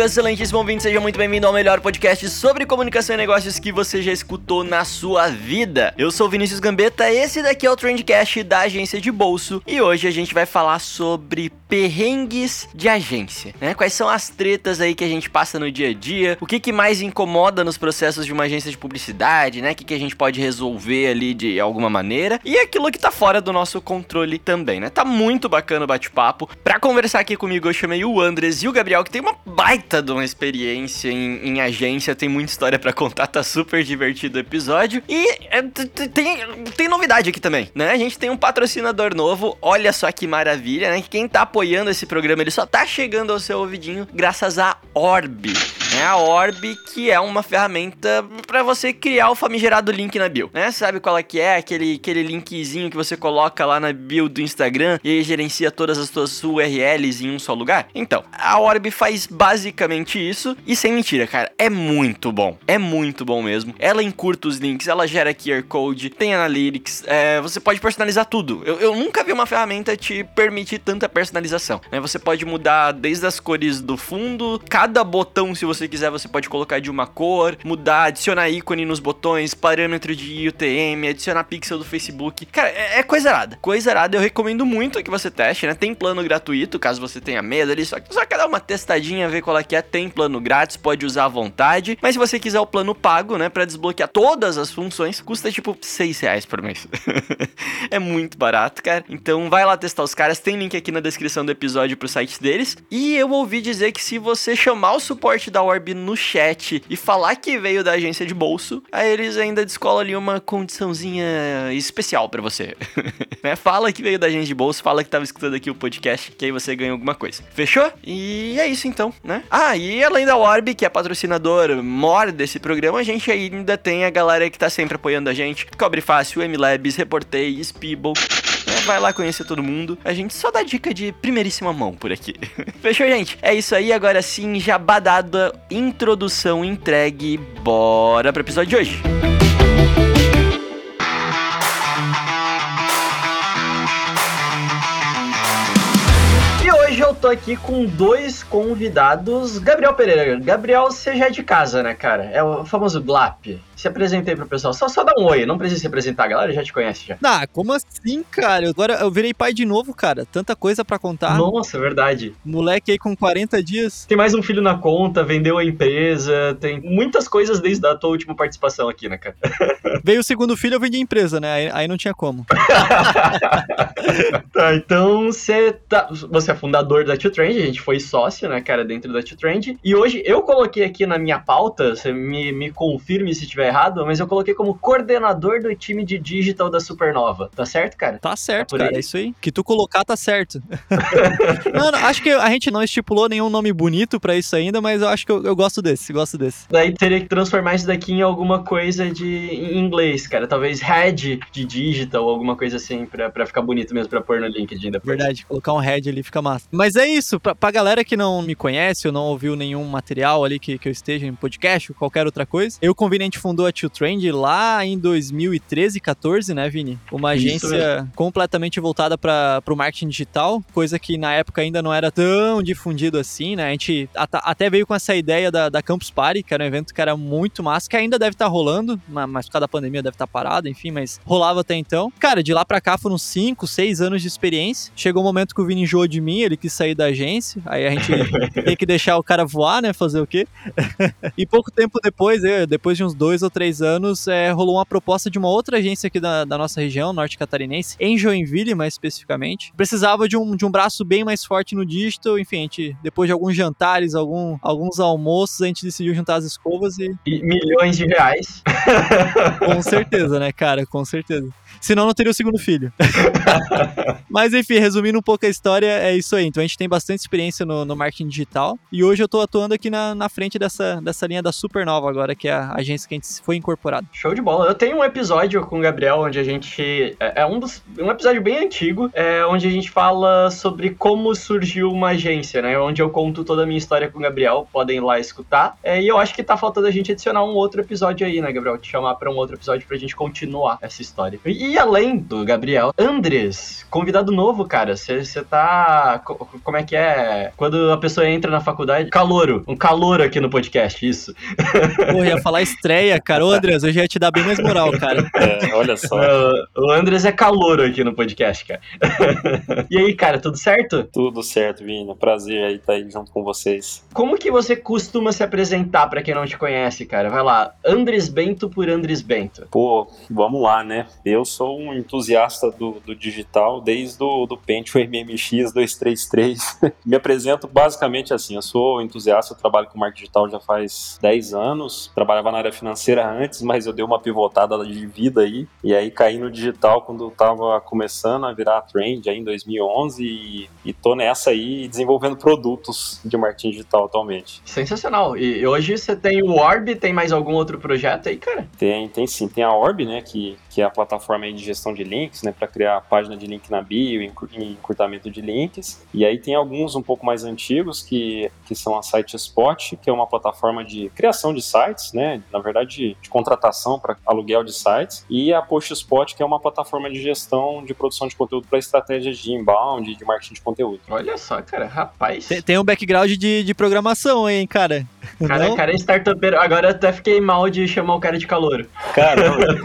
Salve, excelentíssimo ouvinte, seja muito bem-vindo ao melhor podcast sobre comunicação e negócios que você já escutou na sua vida. Eu sou Vinícius Gambetta, esse daqui é o Trendcast da agência de bolso e hoje a gente vai falar sobre perrengues de agência, né? Quais são as tretas aí que a gente passa no dia a dia, o que que mais incomoda nos processos de uma agência de publicidade, né? O que que a gente pode resolver ali de alguma maneira e aquilo que tá fora do nosso controle também, né? Tá muito bacana o bate-papo. Pra conversar aqui comigo eu chamei o Andres e o Gabriel, que tem uma baita de uma experiência em, em agência, tem muita história para contar, tá super divertido o episódio. E é, tem, tem novidade aqui também, né? A gente tem um patrocinador novo, olha só que maravilha, né? Quem tá apoiando esse programa, ele só tá chegando ao seu ouvidinho graças a Orb. É a Orb, que é uma ferramenta para você criar o famigerado link na bio, né? Sabe qual é que é? Aquele, aquele linkzinho que você coloca lá na bio do Instagram e gerencia todas as suas URLs em um só lugar? Então, a Orb faz basicamente isso e sem mentira, cara, é muito bom. É muito bom mesmo. Ela encurta os links, ela gera QR Code, tem Analytics, é, você pode personalizar tudo. Eu, eu nunca vi uma ferramenta te permitir tanta personalização, né? Você pode mudar desde as cores do fundo, cada botão, se você quiser, você pode colocar de uma cor, mudar, adicionar ícone nos botões, parâmetro de UTM, adicionar pixel do Facebook. Cara, é, é coisa arada. Coisa arada, eu recomendo muito que você teste, né? Tem plano gratuito, caso você tenha medo ali, só só quer dar uma testadinha, ver qual é que é. Tem plano grátis, pode usar à vontade. Mas se você quiser o plano pago, né, para desbloquear todas as funções, custa tipo 6 reais por mês. é muito barato, cara. Então vai lá testar os caras. Tem link aqui na descrição do episódio pro site deles. E eu ouvi dizer que se você chamar o suporte da Orb no chat e falar que veio da agência de bolso, aí eles ainda descolam ali uma condiçãozinha especial para você. né? Fala que veio da agência de bolso, fala que tava escutando aqui o podcast, que aí você ganha alguma coisa. Fechou? E é isso então, né? Ah, e além da Orb, que é patrocinador mor desse programa, a gente ainda tem a galera que tá sempre apoiando a gente. Cobre Fácil, MLabs, Reportei, Speeble. Vai lá conhecer todo mundo. A gente só dá dica de primeiríssima mão por aqui. Fechou, gente? É isso aí. Agora sim, já badada, introdução entregue. Bora pro episódio de hoje. hoje eu tô aqui com dois convidados. Gabriel Pereira. Gabriel, você já é de casa, né, cara? É o famoso GLAP se apresentei pro pessoal. Só, só dá um oi, não precisa se apresentar, a galera já te conhece já. Ah, como assim, cara? Agora eu virei pai de novo, cara. Tanta coisa para contar. Nossa, verdade. Moleque aí com 40 dias. Tem mais um filho na conta, vendeu a empresa, tem muitas coisas desde a tua última participação aqui, né, cara? Veio o segundo filho, eu vendi a empresa, né? Aí, aí não tinha como. tá, então você tá, você é fundador da Two Trend, a gente foi sócio, né, cara, dentro da Two Trend. E hoje eu coloquei aqui na minha pauta, você me, me confirme se tiver errado, mas eu coloquei como coordenador do time de digital da Supernova. Tá certo, cara? Tá certo, tá cara. É isso aí. Que tu colocar tá certo. não, não, acho que a gente não estipulou nenhum nome bonito para isso ainda, mas eu acho que eu, eu, gosto desse, gosto desse. Daí teria que transformar isso daqui em alguma coisa de em inglês, cara. Talvez head de digital, alguma coisa assim, pra, pra ficar bonito mesmo, pra pôr no LinkedIn depois. Verdade, colocar um head ali fica massa. Mas é isso, pra, pra galera que não me conhece ou não ouviu nenhum material ali que, que eu esteja em podcast ou qualquer outra coisa, eu conveniente fundou fundou a Two Trend lá em 2013, 14, né, Vini? Uma agência completamente voltada para o marketing digital, coisa que na época ainda não era tão difundido assim, né? A gente até veio com essa ideia da, da Campus Party, que era um evento que era muito massa, que ainda deve estar tá rolando, mas por causa da pandemia deve estar tá parado, enfim, mas rolava até então. Cara, de lá para cá foram 5, 6 anos de experiência. Chegou o um momento que o Vini enjoou de mim, ele quis sair da agência, aí a gente tem que deixar o cara voar, né? Fazer o quê? e pouco tempo depois, depois de uns dois ou ou três anos, é, rolou uma proposta de uma outra agência aqui da, da nossa região, norte catarinense, em Joinville mais especificamente. Precisava de um, de um braço bem mais forte no digital, enfim, a gente, depois de alguns jantares, algum, alguns almoços, a gente decidiu juntar as escovas e... e milhões de reais. Com certeza, né, cara, com certeza. Senão não teria o segundo filho. Mas enfim, resumindo um pouco a história, é isso aí. Então a gente tem bastante experiência no, no marketing digital. E hoje eu tô atuando aqui na, na frente dessa, dessa linha da Supernova agora, que é a agência que a gente foi incorporado. Show de bola. Eu tenho um episódio com o Gabriel onde a gente. É, é um, dos, um episódio bem antigo, é, onde a gente fala sobre como surgiu uma agência, né? Onde eu conto toda a minha história com o Gabriel. Podem ir lá escutar. É, e eu acho que tá faltando a gente adicionar um outro episódio aí, né, Gabriel? Te chamar pra um outro episódio pra gente continuar essa história. E, e além do Gabriel, Andres, convidado novo, cara. Você tá. Como é que é? Quando a pessoa entra na faculdade. Calouro. Um calor aqui no podcast, isso. Porra, ia falar estreia, cara. Ô, Andres, eu já ia te dar bem mais moral, cara. É, olha só. o Andres é calouro aqui no podcast, cara. e aí, cara, tudo certo? Tudo certo, Vini. Prazer aí estar aí junto com vocês. Como que você costuma se apresentar para quem não te conhece, cara? Vai lá, Andres Bento por Andres Bento. Pô, vamos lá, né? Eu sou um entusiasta do, do digital desde o do Pentium MMX 233. Me apresento basicamente assim, eu sou entusiasta, eu trabalho com marketing digital já faz 10 anos, trabalhava na área financeira antes, mas eu dei uma pivotada de vida aí, e aí caí no digital quando eu tava começando a virar trend aí em 2011 e, e tô nessa aí desenvolvendo produtos de marketing digital atualmente. Sensacional. E hoje você tem o Orb, tem mais algum outro projeto aí, cara? Tem, tem sim. Tem a Orb, né, que, que é a plataforma aí de gestão de links, né, para criar página de link na bio, encurtamento de links. E aí tem alguns um pouco mais antigos que, que são a SiteSpot, que é uma plataforma de criação de sites, né, na verdade de, de contratação para aluguel de sites, e a PostSpot, que é uma plataforma de gestão de produção de conteúdo para estratégias de inbound, de marketing de conteúdo. Olha só, cara, rapaz. Tem, tem um background de, de programação, hein, cara? Cara, não? cara é startupeiro. Agora eu até fiquei mal de chamar o cara de calouro. Cara,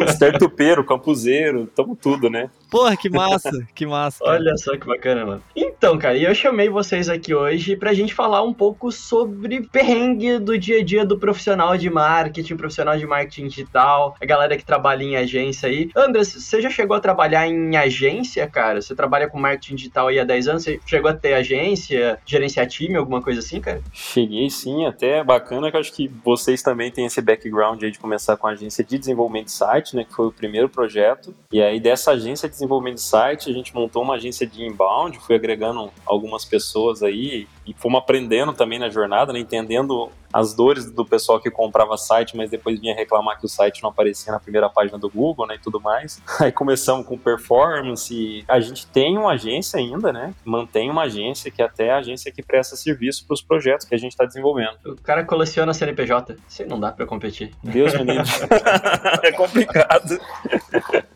startupeiro, campuseiro, tamo tudo, né? Porra, que massa, que massa. Cara. Olha só que bacana, mano. Então, cara, eu chamei vocês aqui hoje pra gente falar um pouco sobre perrengue do dia a dia do profissional de marketing, profissional de marketing digital, a galera que trabalha em agência aí. Andras, você já chegou a trabalhar em agência, cara? Você trabalha com marketing digital aí há 10 anos? Você chegou a ter agência, gerenciar time, alguma coisa assim, cara? Cheguei sim, até bacana que eu acho que vocês também têm esse background aí de começar com a agência de desenvolvimento de site, né, que foi o primeiro projeto. E aí dessa agência de desenvolvimento de site, a gente montou uma agência de inbound, fui agregando algumas pessoas aí e fomos aprendendo também na jornada, né, entendendo as dores do pessoal que comprava site, mas depois vinha reclamar que o site não aparecia na primeira página do Google, né, e tudo mais. Aí começamos com performance. A gente tem uma agência ainda, né? Mantém uma agência que é até a agência que presta serviço para os projetos que a gente está desenvolvendo. O cara coleciona CNPJ. Isso não dá para competir. Deus me livre. é complicado.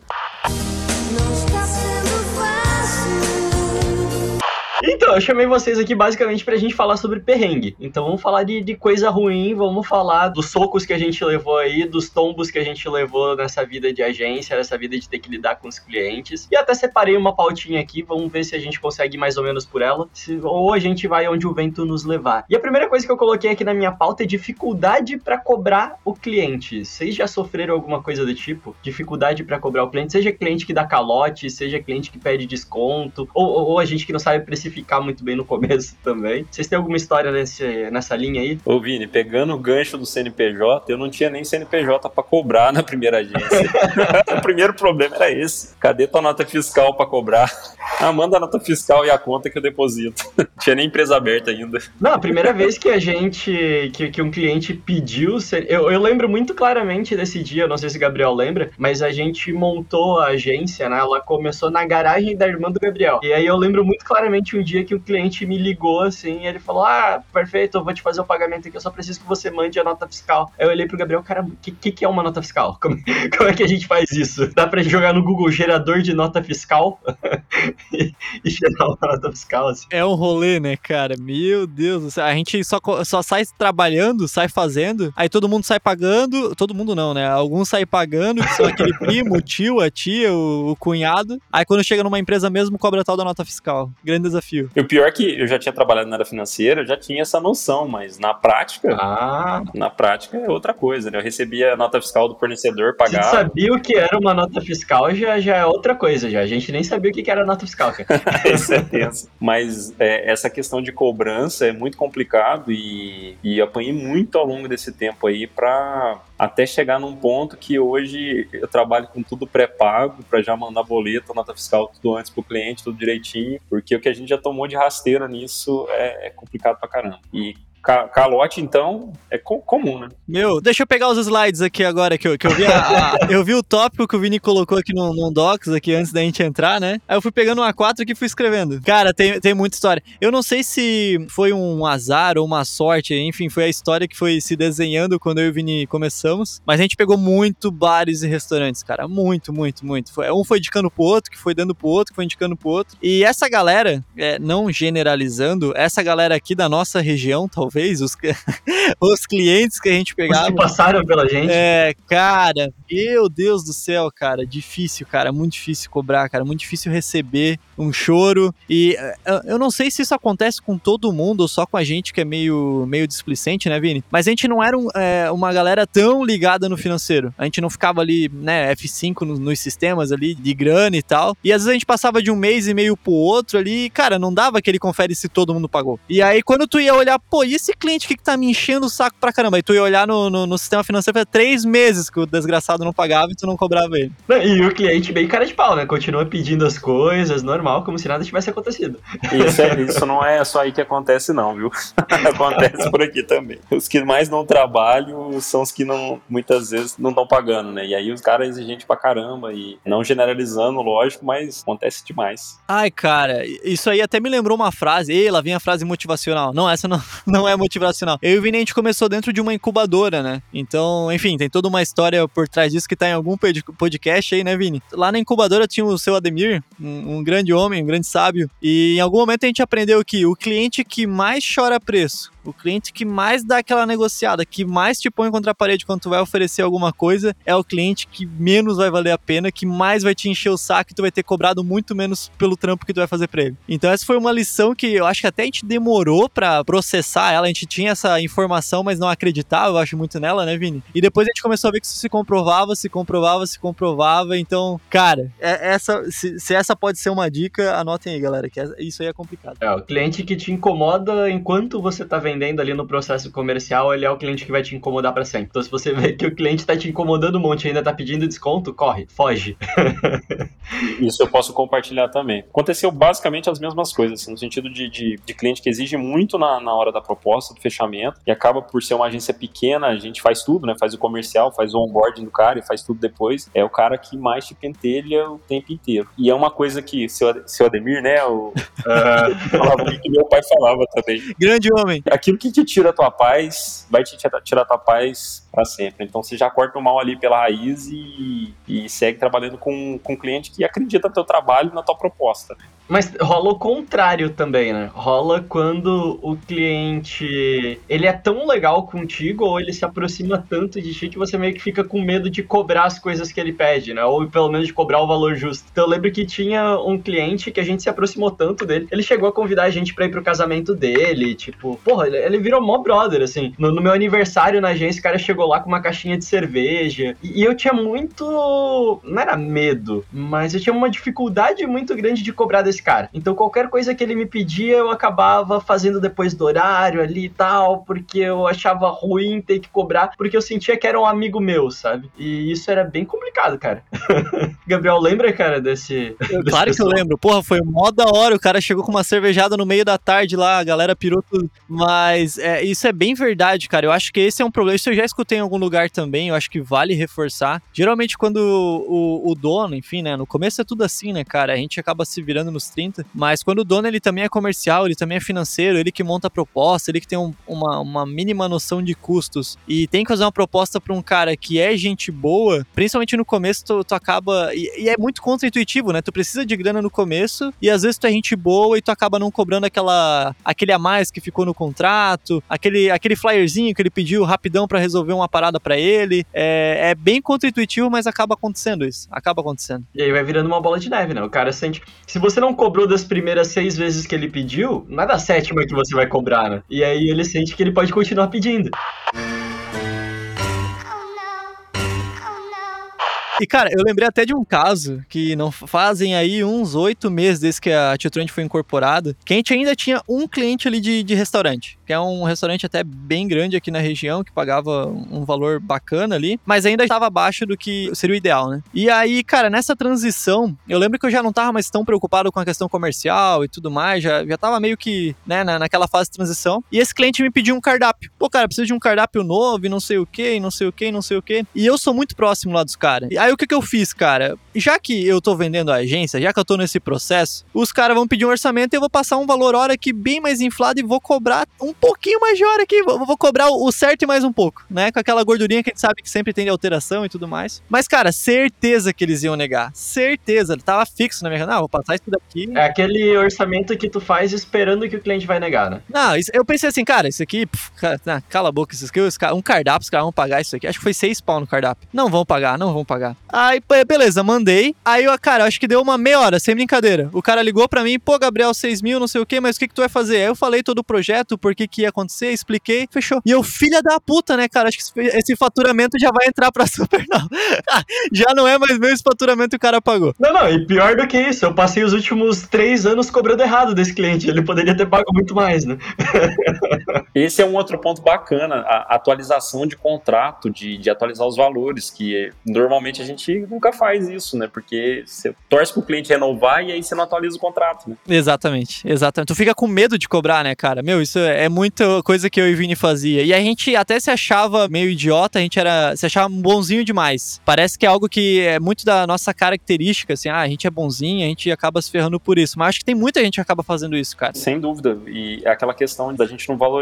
Então, eu chamei vocês aqui basicamente pra gente falar sobre perrengue. Então vamos falar de, de coisa ruim, vamos falar dos socos que a gente levou aí, dos tombos que a gente levou nessa vida de agência, nessa vida de ter que lidar com os clientes. E até separei uma pautinha aqui, vamos ver se a gente consegue mais ou menos por ela, se, ou a gente vai onde o vento nos levar. E a primeira coisa que eu coloquei aqui na minha pauta é dificuldade para cobrar o cliente. Vocês já sofreram alguma coisa do tipo? Dificuldade para cobrar o cliente, seja cliente que dá calote, seja cliente que pede desconto, ou, ou, ou a gente que não sabe precificar ficar muito bem no começo também. Vocês têm alguma história nesse, nessa linha aí? Ô, Vini, pegando o gancho do CNPJ, eu não tinha nem CNPJ para cobrar na primeira agência. o primeiro problema era esse. Cadê tua nota fiscal para cobrar? Ah, manda a nota fiscal e a conta que eu deposito. não tinha nem empresa aberta ainda. Não, a primeira vez que a gente, que, que um cliente pediu, eu, eu lembro muito claramente desse dia, não sei se o Gabriel lembra, mas a gente montou a agência, né? Ela começou na garagem da irmã do Gabriel. E aí eu lembro muito claramente um dia que o cliente me ligou assim, e ele falou: Ah, perfeito, eu vou te fazer o pagamento aqui, eu só preciso que você mande a nota fiscal. Aí eu olhei pro Gabriel, cara, o que, que, que, é uma nota fiscal? Como, como, é que a gente faz isso? Dá pra jogar no Google gerador de nota fiscal e, e gerar uma nota fiscal assim. É um rolê, né, cara? Meu Deus, a gente só, só sai trabalhando, sai fazendo, aí todo mundo sai pagando, todo mundo não, né? Alguns saem pagando, que são aquele primo, o tio, a tia, o, o cunhado. Aí quando chega numa empresa mesmo, cobra tal da nota fiscal. Grande desafio desafio. E o pior é que eu já tinha trabalhado na área financeira, eu já tinha essa noção, mas na prática, ah. na prática é outra coisa, né? Eu recebia a nota fiscal do fornecedor, pagava. Você sabia o que era uma nota fiscal, já, já é outra coisa, já. A gente nem sabia o que era nota fiscal cara. Isso é tenso. Mas é, essa questão de cobrança é muito complicado e, e apanhei muito ao longo desse tempo aí para até chegar num ponto que hoje eu trabalho com tudo pré-pago para já mandar boleto, nota fiscal, tudo antes pro cliente, tudo direitinho, porque o que a gente já tomou de rasteira nisso é, é complicado pra caramba. E calote, então, é co comum, né? Meu, deixa eu pegar os slides aqui agora, que eu, que eu vi a, a, eu vi o tópico que o Vini colocou aqui no, no Docs, aqui antes da gente entrar, né? Aí eu fui pegando um A4 aqui e fui escrevendo. Cara, tem, tem muita história. Eu não sei se foi um azar ou uma sorte, enfim, foi a história que foi se desenhando quando eu e o Vini começamos, mas a gente pegou muito bares e restaurantes, cara, muito, muito, muito. Foi, um foi indicando pro outro, que foi dando pro outro, que foi indicando pro outro. E essa galera, é, não generalizando, essa galera aqui da nossa região, talvez, talvez, os, os clientes que a gente pegava. Os que passaram pela gente. É, cara, meu Deus do céu, cara, difícil, cara, muito difícil cobrar, cara, muito difícil receber um choro. E eh, eu não sei se isso acontece com todo mundo ou só com a gente que é meio, meio displicente, né, Vini? Mas a gente não era um, é, uma galera tão ligada no financeiro. A gente não ficava ali, né, F5 nos, nos sistemas ali de grana e tal. E às vezes a gente passava de um mês e meio pro outro ali, e, cara, não dava aquele confere se todo mundo pagou. E aí quando tu ia olhar, pô, e esse cliente que, que tá me enchendo o saco pra caramba? E tu ia olhar no, no, no sistema financeiro, foi três meses que o desgraçado não pagava e tu não cobrava ele. E o cliente bem cara de pau, né? Continua pedindo as coisas, normal, como se nada tivesse acontecido. Isso, é, isso não é só aí que acontece, não, viu? acontece por aqui também. Os que mais não trabalham são os que não, muitas vezes não estão pagando, né? E aí os caras exigentes pra caramba e não generalizando, lógico, mas acontece demais. Ai, cara, isso aí até me lembrou uma frase. Ei, lá vem a frase motivacional. Não, essa não, não é motivacional. Eu e o Vini, a gente começou dentro de uma incubadora, né? Então, enfim, tem toda uma história por trás disso que tá em algum podcast aí, né, Vini? Lá na incubadora tinha o seu Ademir, um, um grande homem, um grande sábio, e em algum momento a gente aprendeu que o cliente que mais chora preço o cliente que mais dá aquela negociada, que mais te põe contra a parede quando tu vai oferecer alguma coisa, é o cliente que menos vai valer a pena, que mais vai te encher o saco e tu vai ter cobrado muito menos pelo trampo que tu vai fazer pra ele. Então essa foi uma lição que eu acho que até a gente demorou para processar ela, a gente tinha essa informação, mas não acreditava, eu acho muito nela, né, Vini? E depois a gente começou a ver que isso se comprovava, se comprovava, se comprovava, então, cara, é, essa, se, se essa pode ser uma dica, anotem aí, galera, que é, isso aí é complicado. É, o cliente que te incomoda enquanto você tá vendo vendendo ali no processo comercial, ele é o cliente que vai te incomodar para sempre. Então, se você vê que o cliente tá te incomodando um monte e ainda tá pedindo desconto, corre, foge. Isso eu posso compartilhar também. Aconteceu basicamente as mesmas coisas, assim, no sentido de, de, de, cliente que exige muito na, na hora da proposta, do fechamento, e acaba por ser uma agência pequena, a gente faz tudo, né? Faz o comercial, faz o onboarding do cara e faz tudo depois. É o cara que mais te pentelha o tempo inteiro. E é uma coisa que seu, seu Ademir, né? O, uh, falava que meu pai falava também. Grande homem aquilo que te tira a tua paz vai te tirar a tua paz para sempre. Então você já corta o mal ali pela raiz e, e segue trabalhando com, com um cliente que acredita no teu trabalho e na tua proposta. Mas rola o contrário também, né? Rola quando o cliente ele é tão legal contigo ou ele se aproxima tanto de ti que você meio que fica com medo de cobrar as coisas que ele pede, né? Ou pelo menos de cobrar o valor justo. Então eu lembro que tinha um cliente que a gente se aproximou tanto dele, ele chegou a convidar a gente para ir pro casamento dele, tipo, porra, ele, ele virou mó brother, assim. No, no, meu aniversário na agência, o cara chegou lá com uma caixinha de cerveja e, e eu tinha muito. Não era medo, mas eu tinha uma dificuldade muito grande de cobrar desse cara. Então qualquer coisa que ele me pedia, eu acabava fazendo depois do horário ali e tal, porque eu achava ruim ter que cobrar, porque eu sentia que era um amigo meu, sabe? E isso era bem complicado, cara. Gabriel, lembra, cara, desse. Claro que eu lembro. Porra, foi mó da hora. O cara chegou com uma cervejada no meio da tarde lá, a galera pirou tudo. Mas é, isso é bem verdade, cara. Eu acho que esse é um problema. Isso eu já escutei em algum lugar também. Eu acho que vale reforçar. Geralmente, quando o, o, o dono, enfim, né? No começo é tudo assim, né, cara? A gente acaba se virando nos 30. Mas quando o dono ele também é comercial, ele também é financeiro, ele que monta a proposta, ele que tem um, uma, uma mínima noção de custos e tem que fazer uma proposta para um cara que é gente boa, principalmente no começo, tu, tu acaba. E, é muito contra-intuitivo, né? Tu precisa de grana no começo e às vezes tu é gente boa e tu acaba não cobrando aquela aquele a mais que ficou no contrato, aquele, aquele flyerzinho que ele pediu rapidão para resolver uma parada para ele. É, é bem contra-intuitivo, mas acaba acontecendo isso. Acaba acontecendo. E aí vai virando uma bola de neve, né? O cara sente. Se você não cobrou das primeiras seis vezes que ele pediu, não é da sétima que você vai cobrar, né? E aí ele sente que ele pode continuar pedindo. E, cara, eu lembrei até de um caso que não fazem aí uns oito meses desde que a Tio Trend foi incorporada, que a gente ainda tinha um cliente ali de, de restaurante, que é um restaurante até bem grande aqui na região, que pagava um valor bacana ali, mas ainda estava abaixo do que seria o ideal, né? E aí, cara, nessa transição, eu lembro que eu já não tava mais tão preocupado com a questão comercial e tudo mais, já, já tava meio que, né, na, naquela fase de transição. E esse cliente me pediu um cardápio. Pô, cara, preciso de um cardápio novo e não sei o que, não sei o que, não sei o que. E eu sou muito próximo lá dos caras. E aí o que que eu fiz, cara? Já que eu tô vendendo a agência, já que eu tô nesse processo, os caras vão pedir um orçamento e eu vou passar um valor hora aqui bem mais inflado e vou cobrar um pouquinho mais de hora aqui. Vou, vou cobrar o certo e mais um pouco, né? Com aquela gordurinha que a gente sabe que sempre tem de alteração e tudo mais. Mas, cara, certeza que eles iam negar. Certeza. Ele tava fixo na minha. Não, vou passar isso daqui. É aquele orçamento que tu faz esperando que o cliente vai negar, né? Não, isso, eu pensei assim, cara, isso aqui, cara, não, cala a boca, isso aqui, um cardápio, os caras vão pagar isso aqui. Acho que foi seis pau no cardápio. Não vão pagar, não vão pagar. Aí, beleza, mandei. Aí, eu, cara, acho que deu uma meia hora, sem brincadeira. O cara ligou pra mim, pô, Gabriel, seis mil, não sei o que, mas o que, que tu vai fazer? Aí eu falei todo o projeto, por que que ia acontecer, expliquei, fechou. E eu, filha da puta, né, cara? Acho que esse faturamento já vai entrar pra super, não. já não é mais meu esse faturamento que o cara pagou. Não, não, e pior do que isso, eu passei os últimos três anos cobrando errado desse cliente. Ele poderia ter pago muito mais, né? Esse é um outro ponto bacana, a atualização de contrato, de, de atualizar os valores, que normalmente a gente nunca faz isso, né? Porque você torce pro cliente renovar e aí você não atualiza o contrato, né? Exatamente, exatamente. Tu fica com medo de cobrar, né, cara? Meu, isso é muita coisa que eu e Vini fazia. E a gente até se achava meio idiota, a gente era. se achava bonzinho demais. Parece que é algo que é muito da nossa característica, assim, ah, a gente é bonzinho, a gente acaba se ferrando por isso. Mas acho que tem muita gente que acaba fazendo isso, cara. Sem dúvida. E é aquela questão da gente não valorizar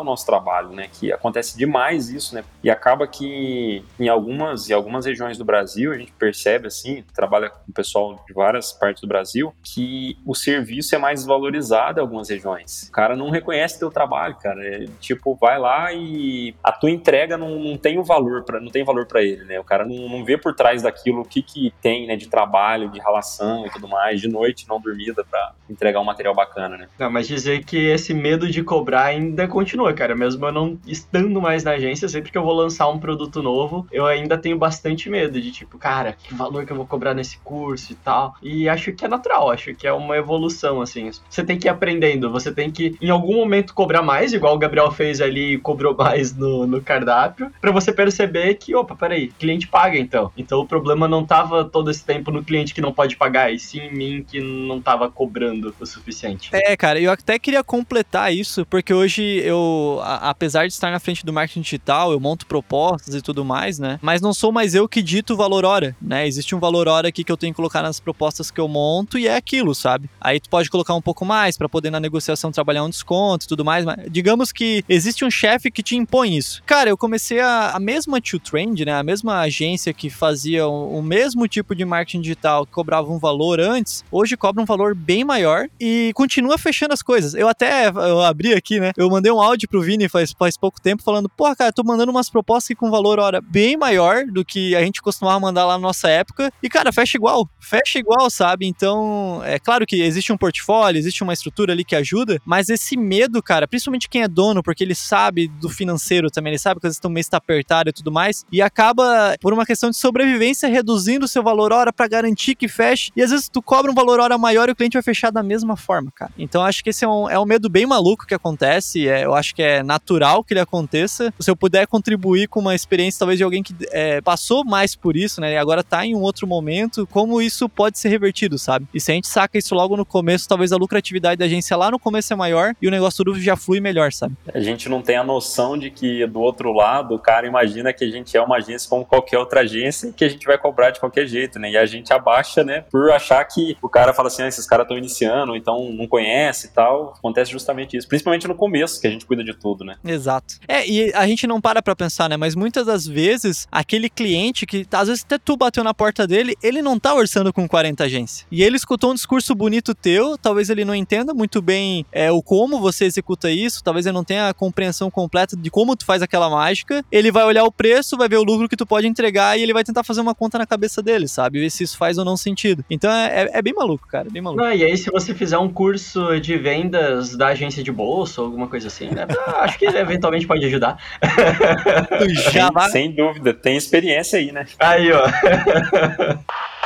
o nosso trabalho, né? Que acontece demais isso, né? E acaba que em algumas, em algumas regiões do Brasil, a gente percebe assim, trabalha com o pessoal de várias partes do Brasil, que o serviço é mais valorizado em algumas regiões. O cara não reconhece teu trabalho, cara. É, tipo, vai lá e a tua entrega não, não tem o valor para não tem valor para ele, né? O cara não, não vê por trás daquilo o que que tem, né, de trabalho, de relação e tudo mais, de noite não dormida para entregar um material bacana, né? Não, mas dizer que esse medo de cobrar ainda continua, cara. Mesmo eu não estando mais na agência, sempre que eu vou lançar um produto novo, eu ainda tenho bastante medo de tipo, cara, que valor que eu vou cobrar nesse curso e tal. E acho que é natural, acho que é uma evolução, assim. Você tem que ir aprendendo, você tem que, em algum momento, cobrar mais, igual o Gabriel fez ali e cobrou mais no, no cardápio, para você perceber que, opa, peraí, cliente paga então. Então o problema não tava todo esse tempo no cliente que não pode pagar, e sim em mim que não tava cobrando o suficiente. É, cara, eu até queria completar isso, porque hoje eu, a, apesar de estar na frente do marketing digital, eu monto propostas e tudo mais, né? Mas não sou mais eu que dito o valor hora, né? Existe um valor hora aqui que eu tenho que colocar nas propostas que eu monto e é aquilo, sabe? Aí tu pode colocar um pouco mais para poder na negociação trabalhar um desconto e tudo mais, mas digamos que existe um chefe que te impõe isso. Cara, eu comecei a, a mesma Two Trend, né? A mesma agência que fazia o, o mesmo tipo de marketing digital, que cobrava um valor antes, hoje cobra um valor bem maior e continua fechando as coisas. Eu até eu abri aqui, né? Eu mandei um áudio pro Vini faz, faz pouco tempo falando, pô, cara, tô mandando umas propostas com valor hora bem maior do que a gente costumava mandar lá na nossa época. E, cara, fecha igual. Fecha igual, sabe? Então, é claro que existe um portfólio, existe uma estrutura ali que ajuda, mas esse medo, cara, principalmente quem é dono, porque ele sabe do financeiro também, ele sabe que as estão meio está apertado e tudo mais, e acaba, por uma questão de sobrevivência, reduzindo o seu valor hora para garantir que feche. E às vezes tu cobra um valor hora maior e o cliente vai fechar da mesma forma, cara. Então acho que esse é um, é um medo bem maluco que acontece. É, eu acho que é natural que ele aconteça. Se eu puder contribuir com uma experiência, talvez, de alguém que é, passou mais por isso, né? E agora tá em um outro momento, como isso pode ser revertido, sabe? E se a gente saca isso logo no começo, talvez a lucratividade da agência lá no começo é maior e o negócio do já flui melhor, sabe? A gente não tem a noção de que do outro lado o cara imagina que a gente é uma agência como qualquer outra agência que a gente vai cobrar de qualquer jeito, né? E a gente abaixa, né? Por achar que o cara fala assim, ah, esses caras estão iniciando, então não conhece e tal. Acontece justamente isso. Principalmente no começo, que a gente cuida de tudo, né? Exato. É, e a gente não para pra pensar, né? Mas muitas das vezes, aquele cliente que às vezes até tu bateu na porta dele, ele não tá orçando com 40 agências. E ele escutou um discurso bonito teu, talvez ele não entenda muito bem é, o como você executa isso, talvez ele não tenha a compreensão completa de como tu faz aquela mágica. Ele vai olhar o preço, vai ver o lucro que tu pode entregar e ele vai tentar fazer uma conta na cabeça dele, sabe? Ver se isso faz ou não sentido. Então é, é, é bem maluco, cara, é bem maluco. Não, e aí se você fizer um curso de vendas da agência de bolsa ou alguma coisa coisa assim, né? Ah, acho que eventualmente pode ajudar. Já Sem, sem dúvida, tem experiência aí, né? Aí, ó.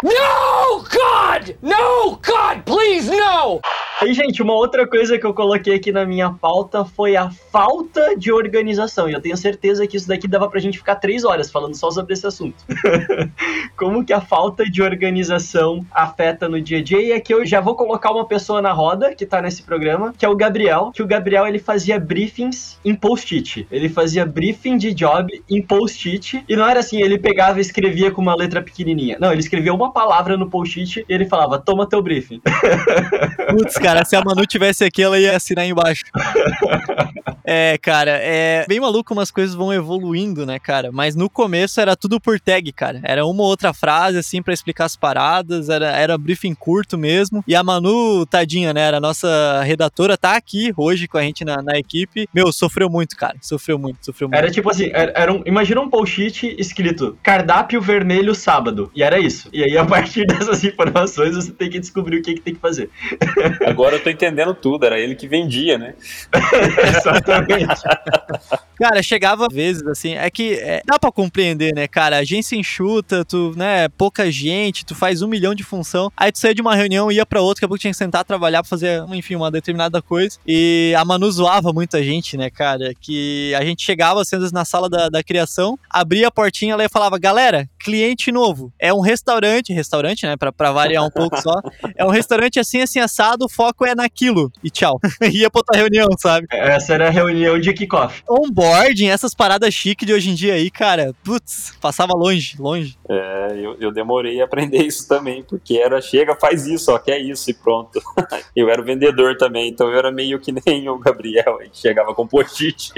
No, God! No, God, please, Aí, gente, uma outra coisa que eu coloquei aqui na minha pauta foi a falta de organização. E eu tenho certeza que isso daqui dava pra gente ficar três horas falando só sobre esse assunto. Como que a falta de organização afeta no dia a dia? E aqui eu já vou colocar uma pessoa na roda que tá nesse programa, que é o Gabriel. Que o Gabriel ele fazia briefings em post-it. Ele fazia briefing de job em post-it. E não era assim, ele pegava e escrevia com uma letra pequenininha. Não, ele escrevia uma palavra no post-it e ele falava: Toma teu briefing. Putz, cara, se a Manu tivesse aqui, ela ia assinar embaixo. É, cara, é bem maluco como as coisas vão evoluindo, né, cara? Mas no começo era tudo por tag, cara. Era uma ou outra frase, assim, pra explicar as paradas, era, era briefing curto mesmo. E a Manu, tadinha, né, era a nossa redatora, tá aqui hoje com a gente na, na equipe. Meu, sofreu muito, cara. Sofreu muito, sofreu muito. Era tipo assim, era, era um, imagina um post-it escrito cardápio vermelho sábado. E era isso. E aí, a partir dessas informações, você tem que descobrir o que, que tem que fazer. Agora eu tô entendendo tudo, era ele que vendia, né? Exatamente. Cara, chegava vezes, assim, é que é, dá pra compreender, né, cara? Agência enxuta, tu, né, pouca gente, tu faz um milhão de função, aí tu saía de uma reunião, ia pra outra, daqui a pouco tinha que sentar, trabalhar pra fazer, enfim, uma determinada coisa. E a Manu zoava muita gente, né, cara? Que a gente chegava, sendo na sala da, da criação, abria a portinha, ela ia falava, galera, cliente novo. É um restaurante, restaurante, né, pra, pra variar um pouco só. É um restaurante assim, assim, assado, o foco é naquilo. E tchau. ia pra outra reunião, sabe? Essa era a reunião de kickoff. onboarding, essas paradas chique de hoje em dia aí, cara, putz, passava longe, longe. É, eu, eu demorei a aprender isso também, porque era chega, faz isso, ó, que é isso e pronto. Eu era o vendedor também, então eu era meio que nem o Gabriel, chegava com post-it.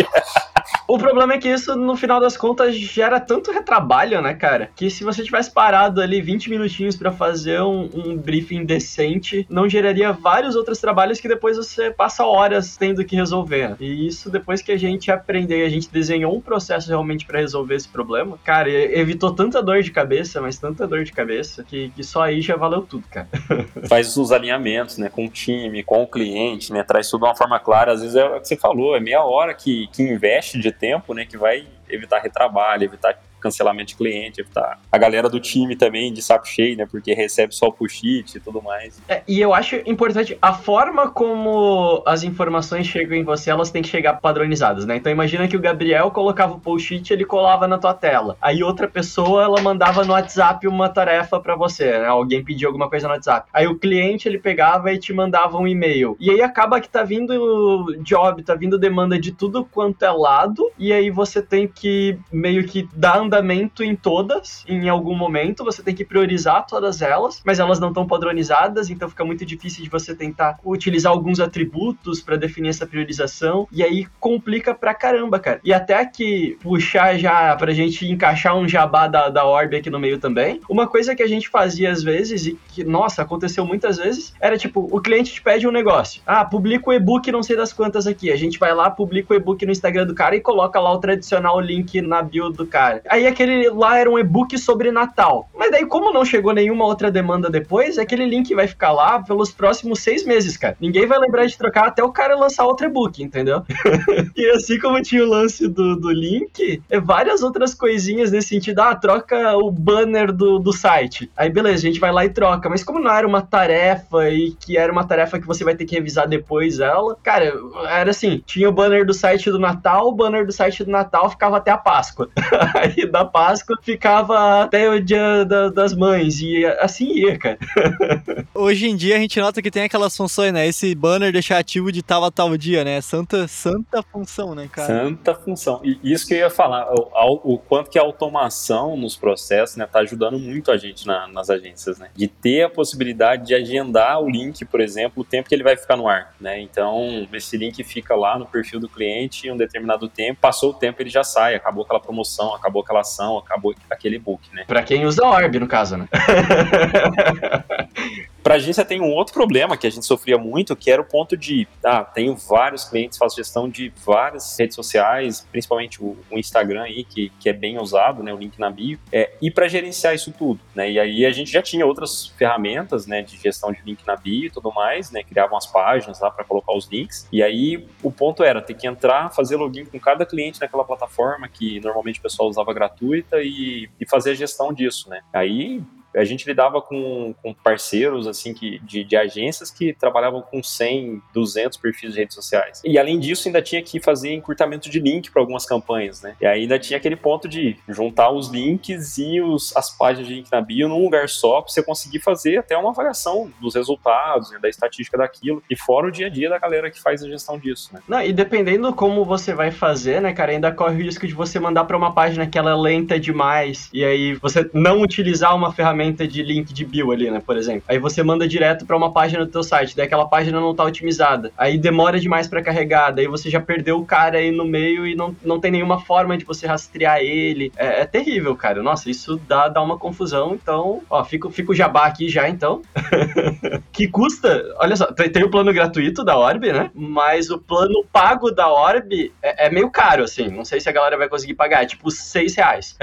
O problema é que isso, no final das contas, gera tanto retrabalho, né, cara? Que se você tivesse parado ali 20 minutinhos pra fazer um, um briefing decente, não geraria vários outros trabalhos que depois você passa horas tendo que resolver. E isso, depois que a gente aprendeu e a gente desenhou um processo realmente pra resolver esse problema, cara, evitou tanta dor de cabeça, mas tanta dor de cabeça, que, que só aí já valeu tudo, cara. Faz os alinhamentos, né, com o time, com o cliente, né, traz tudo de uma forma clara. Às vezes é o que você falou, é meia hora que, que investe de tempo, né, que vai evitar retrabalho, evitar cancelamento de cliente, evitar a galera do time também de saco cheio, né, porque recebe só push-it e tudo mais. É, e eu acho importante a forma como as informações chegam em você, elas têm que chegar padronizadas, né? Então imagina que o Gabriel colocava o post-it, ele colava na tua tela. Aí outra pessoa, ela mandava no WhatsApp uma tarefa pra você, né? Alguém pediu alguma coisa no WhatsApp. Aí o cliente, ele pegava e te mandava um e-mail. E aí acaba que tá vindo job, tá vindo demanda de tudo quanto é lado, e aí você tem que meio que dar andamento em todas, em algum momento, você tem que priorizar todas elas, mas elas não estão padronizadas, então fica muito difícil de você tentar utilizar alguns atributos para definir essa priorização, e aí complica pra caramba, cara. E até que puxar já pra gente encaixar um jabá da, da Orb aqui no meio também, uma coisa que a gente fazia às vezes, e que, nossa, aconteceu muitas vezes, era tipo, o cliente te pede um negócio. Ah, publica o e-book não sei das quantas aqui. A gente vai lá, publica o e-book no Instagram do cara e coloca lá o tradicional link na bio do cara. Aí aquele lá era um e-book sobre Natal. Mas daí, como não chegou nenhuma outra demanda depois, aquele link vai ficar lá pelos próximos seis meses, cara. Ninguém vai lembrar de trocar até o cara lançar outro e-book, entendeu? e assim como tinha o lance do, do link, é várias outras coisinhas nesse sentido. Ah, troca o banner do, do site. Aí beleza, a gente vai lá e troca. Mas como não era uma tarefa e que era uma tarefa que você vai ter que revisar depois ela, cara, era assim: tinha o banner do site do Natal, o banner do site do Natal ficava até a Páscoa. Aí da Páscoa ficava até o dia da- das mães. E assim ia, cara. Hoje em dia a gente nota que tem aquelas funções, né? Esse banner deixar ativo de tal a tal dia, né? Santa, santa função, né, cara? Santa função. E isso que eu ia falar, o, o quanto que a automação nos processos, né, tá ajudando muito a gente na- nas agências, né? De ter a possibilidade de agendar o link, por exemplo, o tempo que ele vai ficar no ar, né? Então, esse link fica lá no perfil do cliente em um determinado tempo, passou o tempo, ele já sai, acabou aquela promoção, acabou aquela acabou aquele book, né? Pra quem usa Orb, no caso, né? pra agência tem um outro problema que a gente sofria muito, que era o ponto de, ah, tenho vários clientes, faço gestão de várias redes sociais, principalmente o, o Instagram aí, que, que é bem usado, né, o link na bio, é, e para gerenciar isso tudo, né, e aí a gente já tinha outras ferramentas, né, de gestão de link na bio e tudo mais, né, criavam as páginas lá para colocar os links, e aí o ponto era ter que entrar, fazer login com cada cliente naquela plataforma que normalmente o pessoal usava gratuita e, e fazer a gestão disso, né, aí a gente lidava com, com parceiros assim que de, de, agências que trabalhavam com 100, 200 perfis de redes sociais. E além disso, ainda tinha que fazer encurtamento de link para algumas campanhas, né? E ainda tinha aquele ponto de juntar os links e os, as páginas de link na bio num lugar só para você conseguir fazer até uma avaliação dos resultados, né, da estatística daquilo e fora o dia a dia da galera que faz a gestão disso, né? Não, e dependendo como você vai fazer, né, cara, ainda corre o risco de você mandar para uma página que ela é lenta demais e aí você não utilizar uma ferramenta ferramenta de link de bio ali, né, por exemplo. Aí você manda direto para uma página do teu site, daí aquela página não tá otimizada. Aí demora demais para carregar, daí você já perdeu o cara aí no meio e não, não tem nenhuma forma de você rastrear ele. É, é terrível, cara. Nossa, isso dá, dá uma confusão. Então, ó, fica, fica o jabá aqui já, então. que custa, olha só, tem, tem, o plano gratuito da Orb, né? Mas o plano pago da Orb é, é meio caro, assim. Não sei se a galera vai conseguir pagar. É tipo seis reais.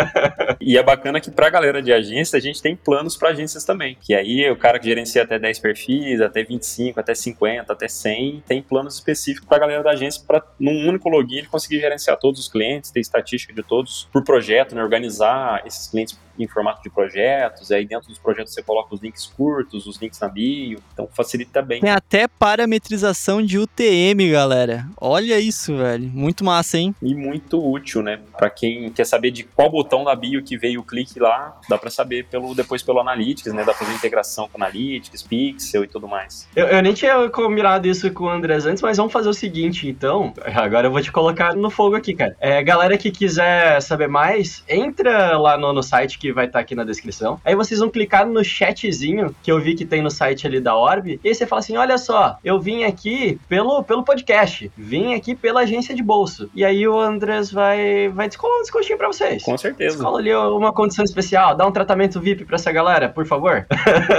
e é bacana que pra galera de agência, a gente tem planos para agências também. Que aí o cara que gerencia até 10 perfis, até 25, até 50, até 100, tem planos específicos para a galera da agência para num único login ele conseguir gerenciar todos os clientes, ter estatística de todos por projeto, né, organizar esses clientes em formato de projetos, aí dentro dos projetos você coloca os links curtos, os links na bio, então facilita bem. Tem até parametrização de UTM, galera. Olha isso, velho. Muito massa, hein? E muito útil, né? Para quem quer saber de qual botão da bio que veio o clique lá, dá para saber pelo depois pelo Analytics, né? Dá pra fazer integração com Analytics, Pixel e tudo mais. Eu, eu nem tinha combinado isso com o Andrés antes, mas vamos fazer o seguinte, então. Agora eu vou te colocar no fogo aqui, cara. É, galera que quiser saber mais, entra lá no, no site que vai estar tá aqui na descrição. Aí vocês vão clicar no chatzinho que eu vi que tem no site ali da Orb. E aí você fala assim: olha só, eu vim aqui pelo, pelo podcast, vim aqui pela agência de bolso. E aí o Andrés vai, vai descolar um descontinho pra vocês. Com certeza. Descola ali uma condição especial, dá um tratamento VIP pra essa galera, por favor.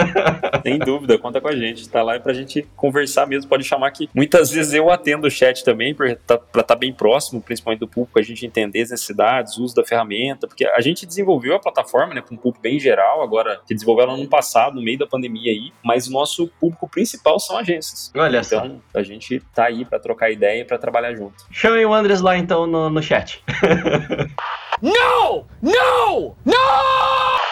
Sem dúvida, conta com a gente. Tá lá pra gente conversar mesmo. Pode chamar que muitas vezes eu atendo o chat também, pra estar tá, tá bem próximo, principalmente do público, a gente entender as necessidades, o uso da ferramenta, porque a gente desenvolveu a plataforma né, para um público bem geral, agora que desenvolveram no ano passado, no meio da pandemia aí, mas o nosso público principal são agências. Olha então, só. a gente tá aí para trocar ideia e para trabalhar junto. Chamem o Andres lá então no, no chat. no! No! No!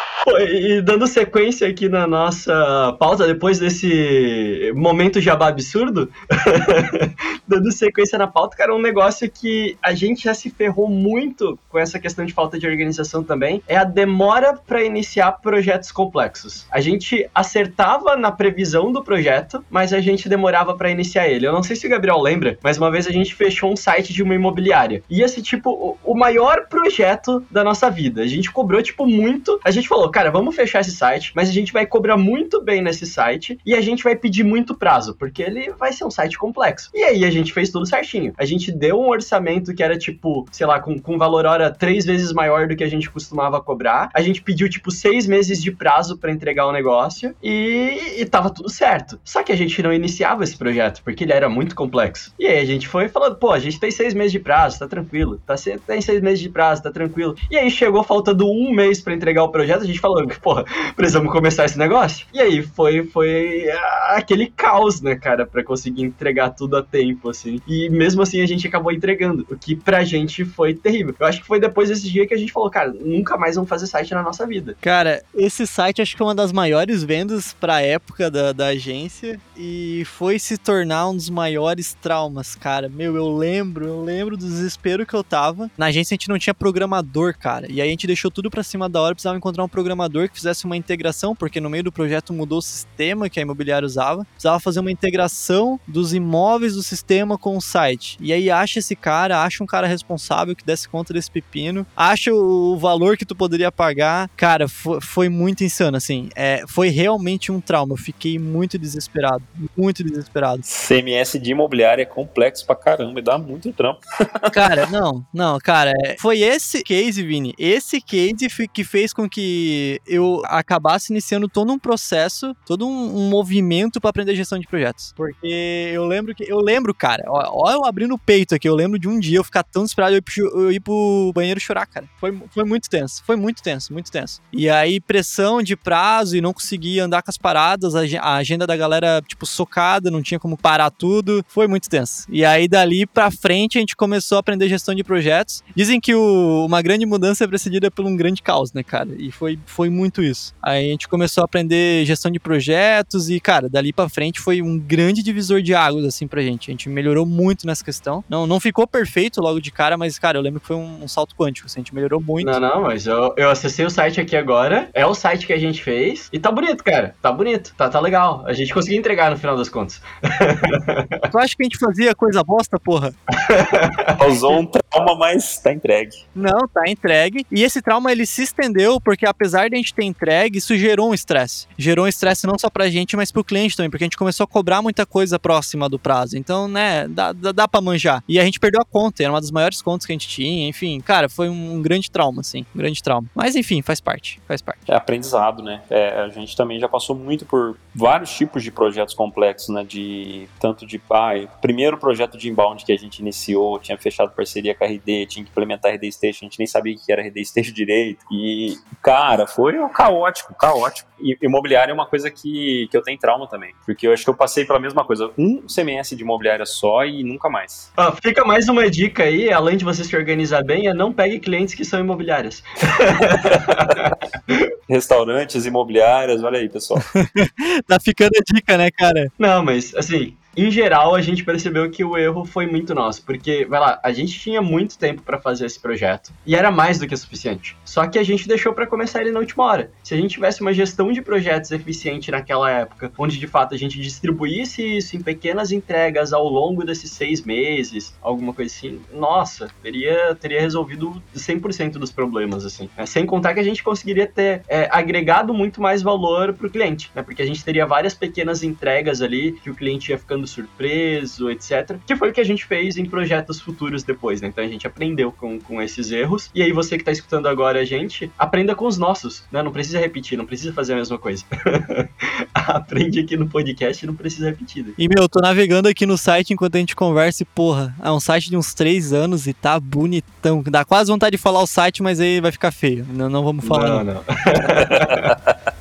E dando sequência aqui na nossa pauta, depois desse momento jabá absurdo, dando sequência na pauta, cara, um negócio que a gente já se ferrou muito com essa questão de falta de organização também, é a demora para iniciar projetos complexos. A gente acertava na previsão do projeto, mas a gente demorava para iniciar ele. Eu não sei se o Gabriel lembra, mas uma vez a gente fechou um site de uma imobiliária. Ia ser, tipo, o maior projeto da nossa vida. A gente cobrou, tipo, muito. A gente falou, cara, vamos fechar esse site, mas a gente vai cobrar muito bem nesse site e a gente vai pedir muito prazo, porque ele vai ser um site complexo. E aí a gente fez tudo certinho. A gente deu um orçamento que era tipo, sei lá, com, com valor hora três vezes maior do que a gente costumava cobrar. A gente pediu tipo seis meses de prazo para entregar o negócio e, e tava tudo certo. Só que a gente não iniciava esse projeto porque ele era muito complexo. E aí a gente foi falando, pô, a gente tem seis meses de prazo, tá tranquilo. Tá, tem seis meses de prazo, tá tranquilo. E aí chegou faltando um mês para entregar o projeto, a gente falou, porra, precisamos começar esse negócio. E aí foi, foi aquele caos, né, cara, para conseguir entregar tudo a tempo, assim. E mesmo assim a gente acabou entregando, o que pra gente foi terrível. Eu acho que foi depois desse dia que a gente falou, cara, nunca mais vamos fazer site na nossa vida. Cara, esse site acho que é uma das maiores vendas pra época da, da agência e foi se tornar um dos maiores traumas, cara. Meu, eu lembro, eu lembro do desespero que eu tava. Na agência a gente não tinha programador, cara. E aí a gente deixou tudo pra cima da hora, precisava encontrar um programador que fizesse uma integração, porque no meio do projeto mudou o sistema que a imobiliária usava. Precisava fazer uma integração dos imóveis do sistema com o site. E aí acha esse cara, acha um cara responsável que desse conta desse pepino, acha o valor que tu poderia pagar. Cara, foi, foi muito insano, assim. É, foi realmente um trauma. Eu fiquei muito desesperado. Muito desesperado. CMS de imobiliária é complexo pra caramba e dá muito trampo. cara, não, não, cara. É, foi esse case, Vini. Esse case que fez com que eu acabasse iniciando todo um processo, todo um, um movimento para aprender gestão de projetos. Porque eu lembro que. Eu lembro, cara, ó, ó, eu abrindo o peito aqui, eu lembro de um dia eu ficar tão desesperado eu ir pro, eu ir pro banheiro chorar, cara. Foi, foi muito tenso. Foi muito tenso, muito tenso. E aí, pressão de prazo e não conseguir andar com as paradas, a, a agenda da galera, tipo, socada, não tinha como parar tudo. Foi muito tenso. E aí, dali pra frente, a gente começou a aprender gestão de projetos. Dizem que o, uma grande mudança é precedida por um grande caos, né, cara? E foi, foi muito isso. Aí a gente começou a aprender gestão de projetos e, cara, dali pra frente foi um grande divisor de águas, assim, pra gente. A gente melhorou muito nessa questão. Não, não ficou perfeito logo de cara, mas, cara, eu lembro que foi um, um salto quântico, assim, a gente melhorou muito. Não, não, mas eu, eu acessei o site aqui agora, é o site que a gente fez, e tá bonito, cara. Tá bonito, tá, tá legal. A gente conseguiu entregar no final das contas. Tu acha que a gente fazia coisa bosta, porra? Causou um trauma, mas tá entregue. Não, tá entregue. E esse trauma ele se estendeu porque apesar de a gente ter entregue, isso gerou um estresse. Gerou um estresse não só pra gente, mas pro cliente também, porque a gente começou a cobrar muita coisa próxima do prazo. Então, né, dá, dá, dá pra manjar. E a gente perdeu a conta, era uma das maiores contas que a gente tinha. Enfim, cara, foi um, grande trauma, assim. Um grande trauma. Mas enfim, faz parte. Faz parte. É aprendizado, né? É, a gente também já passou muito por vários tipos de projetos complexos, né? De tanto de pai. Primeiro projeto de inbound que a gente iniciou, tinha fechado parceria com a RD, tinha que implementar a RD Station, a gente nem sabia o que era RD Station direito. E, cara, foi um caótico, caótico. E imobiliário é uma coisa que, que eu tenho trauma também. Porque eu acho que eu passei pela mesma coisa. Um CMS de imobiliária só e nunca mais. Ah, fica mais uma dica aí, além de você se organizar bem, é não pegue clientes que são imobiliárias. Restaurantes, imobiliárias, olha aí, pessoal. tá ficando a dica, né, cara? Não, mas assim, em geral, a gente percebeu que o erro foi muito nosso, porque, vai lá, a gente tinha muito tempo para fazer esse projeto e era mais do que suficiente. Só que a gente deixou para começar ele na última hora. Se a gente tivesse uma gestão de projetos eficiente naquela época, onde de fato a gente distribuísse isso em pequenas entregas ao longo desses seis meses, alguma coisa assim, nossa, teria, teria resolvido 100% dos problemas, assim. Né? Sem contar que a gente conseguiria ter é, agregado muito mais valor pro cliente, né? Porque a gente teria várias pequenas entregas ali que o cliente ia ficando surpreso, etc. Que foi o que a gente fez em projetos futuros depois, né? Então a gente aprendeu com, com esses erros. E aí você que tá escutando agora a gente, aprenda com os nossos, né? Não precisa repetir, não precisa fazer a mesma coisa. Aprende aqui no podcast e não precisa repetir. E, meu, eu tô navegando aqui no site enquanto a gente conversa e, porra, é um site de uns três anos e tá bonitão. Dá quase vontade de falar o site, mas aí vai ficar feio. Não, não vamos falar. Não, não. não.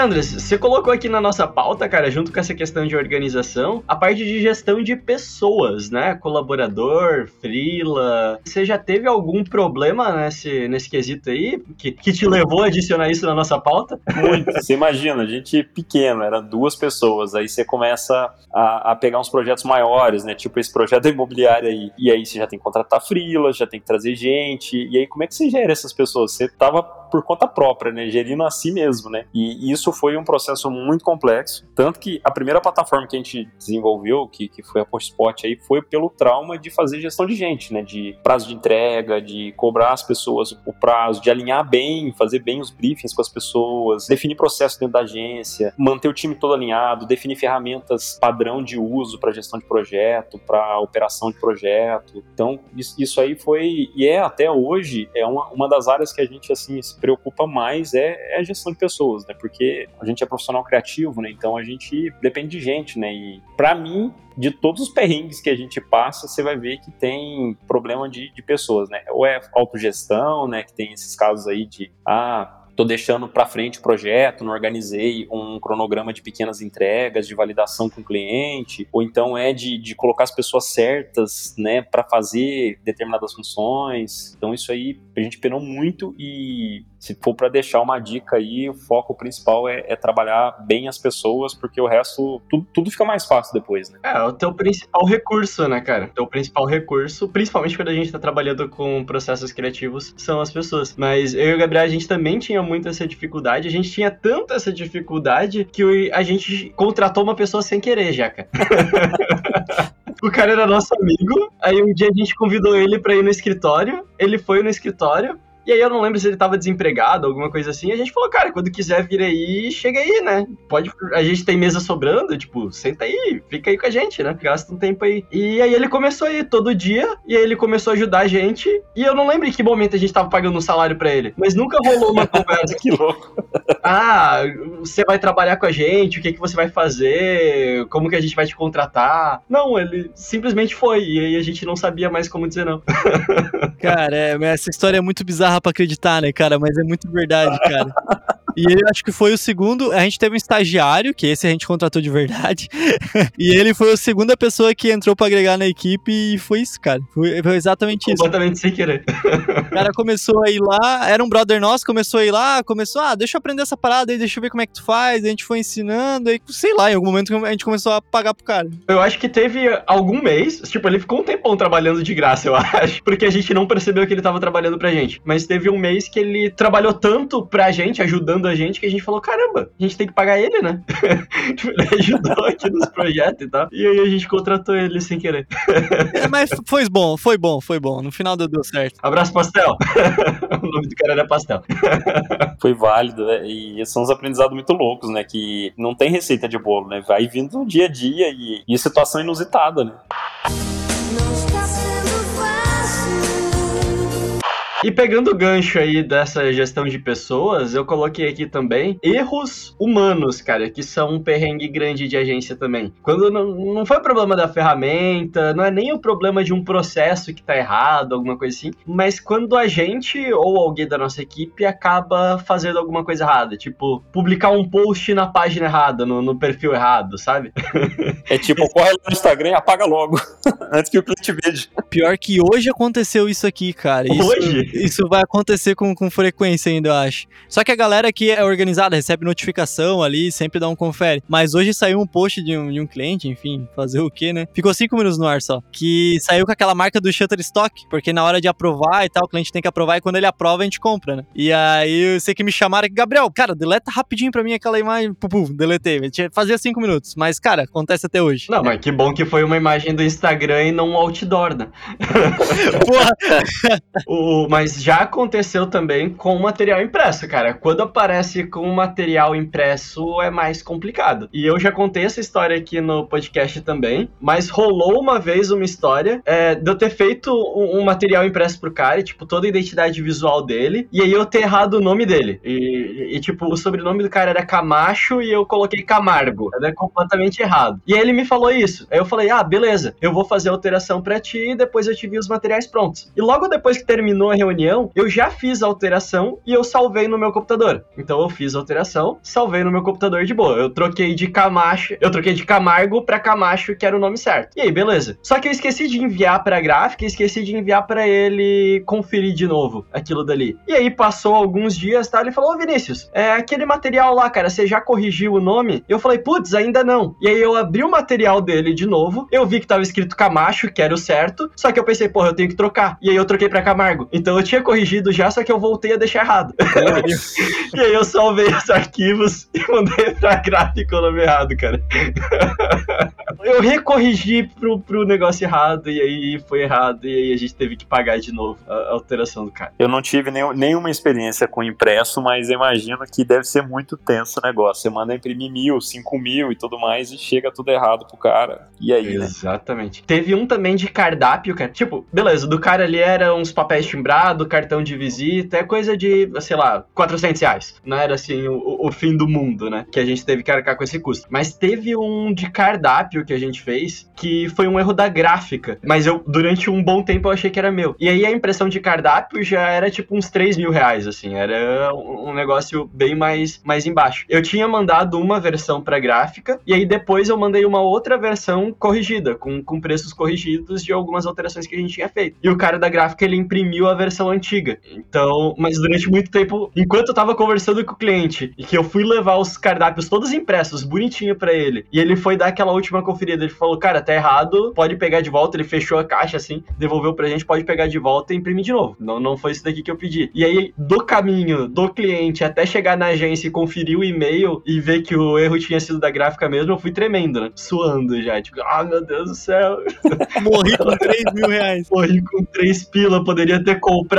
Andres, você colocou aqui na nossa pauta, cara, junto com essa questão de organização, a parte de gestão de pessoas, né? Colaborador, freela. Você já teve algum problema nesse, nesse quesito aí que, que te levou a adicionar isso na nossa pauta? Muito. Você imagina, a gente pequeno, era duas pessoas, aí você começa a, a pegar uns projetos maiores, né? Tipo esse projeto imobiliário aí. E aí você já tem que contratar freela, já tem que trazer gente. E aí como é que você gera essas pessoas? Você tava por conta própria, né? Gerindo a si mesmo, né? E isso foi um processo muito complexo. Tanto que a primeira plataforma que a gente desenvolveu, que, que foi a Postspot aí, foi pelo trauma de fazer gestão de gente, né? De prazo de entrega, de cobrar as pessoas o prazo, de alinhar bem, fazer bem os briefings com as pessoas, definir processo dentro da agência, manter o time todo alinhado, definir ferramentas padrão de uso para gestão de projeto, para operação de projeto. Então, isso, aí foi, e é até hoje, é uma, uma das áreas que a gente, assim, preocupa mais é, é a gestão de pessoas, né? Porque a gente é profissional criativo, né? Então a gente depende de gente, né? E para mim, de todos os perrengues que a gente passa, você vai ver que tem problema de, de pessoas, né? Ou é autogestão, né? Que tem esses casos aí de ah, tô deixando para frente o projeto, não organizei um cronograma de pequenas entregas, de validação com o cliente, ou então é de, de colocar as pessoas certas, né, para fazer determinadas funções. Então isso aí a gente penou muito e se for para deixar uma dica aí, o foco principal é, é, trabalhar bem as pessoas, porque o resto, tudo, tudo, fica mais fácil depois, né? É, o teu principal recurso, né, cara? O teu principal recurso, principalmente quando a gente tá trabalhando com processos criativos, são as pessoas. Mas eu e o Gabriel, a gente também tinha muito essa dificuldade, a gente tinha tanta essa dificuldade que a gente contratou uma pessoa sem querer, já, cara. O cara era nosso amigo. Aí um dia a gente convidou ele pra ir no escritório. Ele foi no escritório. E aí eu não lembro se ele tava desempregado, alguma coisa assim. E a gente falou, cara, quando quiser vir aí, chega aí, né? Pode. A gente tem mesa sobrando, tipo, senta aí, fica aí com a gente, né? Gasta um tempo aí. E aí ele começou a ir todo dia, e aí ele começou a ajudar a gente. E eu não lembro em que momento a gente tava pagando um salário pra ele. Mas nunca rolou uma conversa. Que louco. ah, você vai trabalhar com a gente, o que, que você vai fazer, como que a gente vai te contratar. Não, ele simplesmente foi, e aí a gente não sabia mais como dizer não. Cara, é, essa história é muito bizarra pra acreditar, né, cara? Mas é muito verdade, cara. E ele acho que foi o segundo. A gente teve um estagiário, que esse a gente contratou de verdade. e ele foi a segunda pessoa que entrou pra agregar na equipe e foi isso, cara. Foi, foi exatamente isso. Completamente sem querer. O cara começou a ir lá, era um brother nosso, começou a ir lá, começou, ah, deixa eu aprender essa parada aí, deixa eu ver como é que tu faz. A gente foi ensinando, aí, sei lá, em algum momento a gente começou a pagar pro cara. Eu acho que teve algum mês, tipo, ele ficou um tempão trabalhando de graça, eu acho, porque a gente não percebeu que ele tava trabalhando pra gente. Mas teve um mês que ele trabalhou tanto pra gente, ajudando a gente, que a gente falou, caramba, a gente tem que pagar ele, né? Tipo, ele ajudou aqui nos projetos e tal. E aí a gente contratou ele sem querer. É, mas foi bom, foi bom, foi bom. No final deu, deu certo. Abraço, Pastel. o nome do cara era Pastel. Foi válido, né? E são uns aprendizados muito loucos, né? Que não tem receita de bolo, né? Vai vindo dia a dia e, e situação inusitada, né? E pegando o gancho aí dessa gestão de pessoas, eu coloquei aqui também erros humanos, cara, que são um perrengue grande de agência também. Quando não, não foi problema da ferramenta, não é nem o problema de um processo que tá errado, alguma coisa assim, mas quando a gente ou alguém da nossa equipe acaba fazendo alguma coisa errada, tipo, publicar um post na página errada, no, no perfil errado, sabe? É tipo, corre lá no Instagram e apaga logo, antes que o cliente veja. Pior que hoje aconteceu isso aqui, cara. Isso, Hoje? Isso vai acontecer com, com frequência ainda, eu acho. Só que a galera aqui é organizada, recebe notificação ali, sempre dá um confere. Mas hoje saiu um post de um, de um cliente, enfim, fazer o quê, né? Ficou cinco minutos no ar só. Que saiu com aquela marca do Shutterstock, porque na hora de aprovar e tal, o cliente tem que aprovar e quando ele aprova a gente compra, né? E aí eu sei que me chamaram aqui, Gabriel, cara, deleta rapidinho pra mim aquela imagem. Pum, pum, deletei. Fazia cinco minutos, mas cara, acontece até hoje. Não, mas que bom que foi uma imagem do Instagram e não um outdoor, né? Porra, O, mas já aconteceu também com material impresso, cara. Quando aparece com material impresso é mais complicado. E eu já contei essa história aqui no podcast também, mas rolou uma vez uma história é, de eu ter feito um, um material impresso pro cara, e, tipo, toda a identidade visual dele, e aí eu ter errado o nome dele. E, e, tipo, o sobrenome do cara era Camacho e eu coloquei Camargo. Era completamente errado. E aí ele me falou isso. Aí eu falei, ah, beleza, eu vou fazer a alteração pra ti e depois eu te vi os materiais prontos. E logo depois que terminou a reunião, eu já fiz a alteração e eu salvei no meu computador. Então eu fiz a alteração, salvei no meu computador de boa. Eu troquei de Camacho, eu troquei de Camargo pra Camacho, que era o nome certo. E aí, beleza. Só que eu esqueci de enviar pra gráfica e esqueci de enviar pra ele conferir de novo aquilo dali. E aí passou alguns dias, tá? Ele falou: Ô Vinícius, é aquele material lá, cara, você já corrigiu o nome? Eu falei, putz, ainda não. E aí eu abri o material dele de novo, eu vi que tava escrito Camacho, que era o certo, só que eu pensei, porra, eu tenho que trocar. E aí eu troquei pra Camargo. Então eu tinha corrigido já, só que eu voltei a deixar errado. e aí eu salvei os arquivos e mandei pra gráfica o nome errado, cara. eu recorrigi pro, pro negócio errado, e aí foi errado, e aí a gente teve que pagar de novo a alteração do cara. Eu não tive nenhum- nenhuma experiência com impresso, mas imagino que deve ser muito tenso o negócio. Você manda imprimir mil, cinco mil e tudo mais, e chega tudo errado pro cara. E aí, né? Exatamente. Teve um também de cardápio, cara. Tipo, beleza, do cara ali era uns papéis timbrados, cartão de visita, é coisa de, sei lá, 400 reais. Não era assim o, o fim do mundo, né? Que a gente teve que arcar com esse custo. Mas teve um de cardápio que a gente fez que foi um erro da gráfica. Mas eu, durante um bom tempo, eu achei que era meu. E aí a impressão de cardápio já era tipo uns 3 mil reais, assim. Era um um negócio bem mais, mais embaixo. Eu tinha mandado uma versão pra gráfica, e aí depois eu mandei uma outra versão corrigida, com, com preços corrigidos de algumas alterações que a gente tinha feito. E o cara da gráfica, ele imprimiu a versão antiga. Então, mas durante muito tempo, enquanto eu tava conversando com o cliente, e que eu fui levar os cardápios todos impressos, bonitinho pra ele, e ele foi dar aquela última conferida, ele falou, cara, tá errado, pode pegar de volta, ele fechou a caixa assim, devolveu pra gente, pode pegar de volta e imprimir de novo. Não, não foi isso daqui que eu pedi. E aí, do caminho do cliente até chegar na agência e conferir o e-mail e ver que o erro tinha sido da gráfica mesmo, eu fui tremendo, né? Suando já, tipo, ah, meu Deus do céu. morri com 3 mil reais. Morri com três pila, poderia ter comprado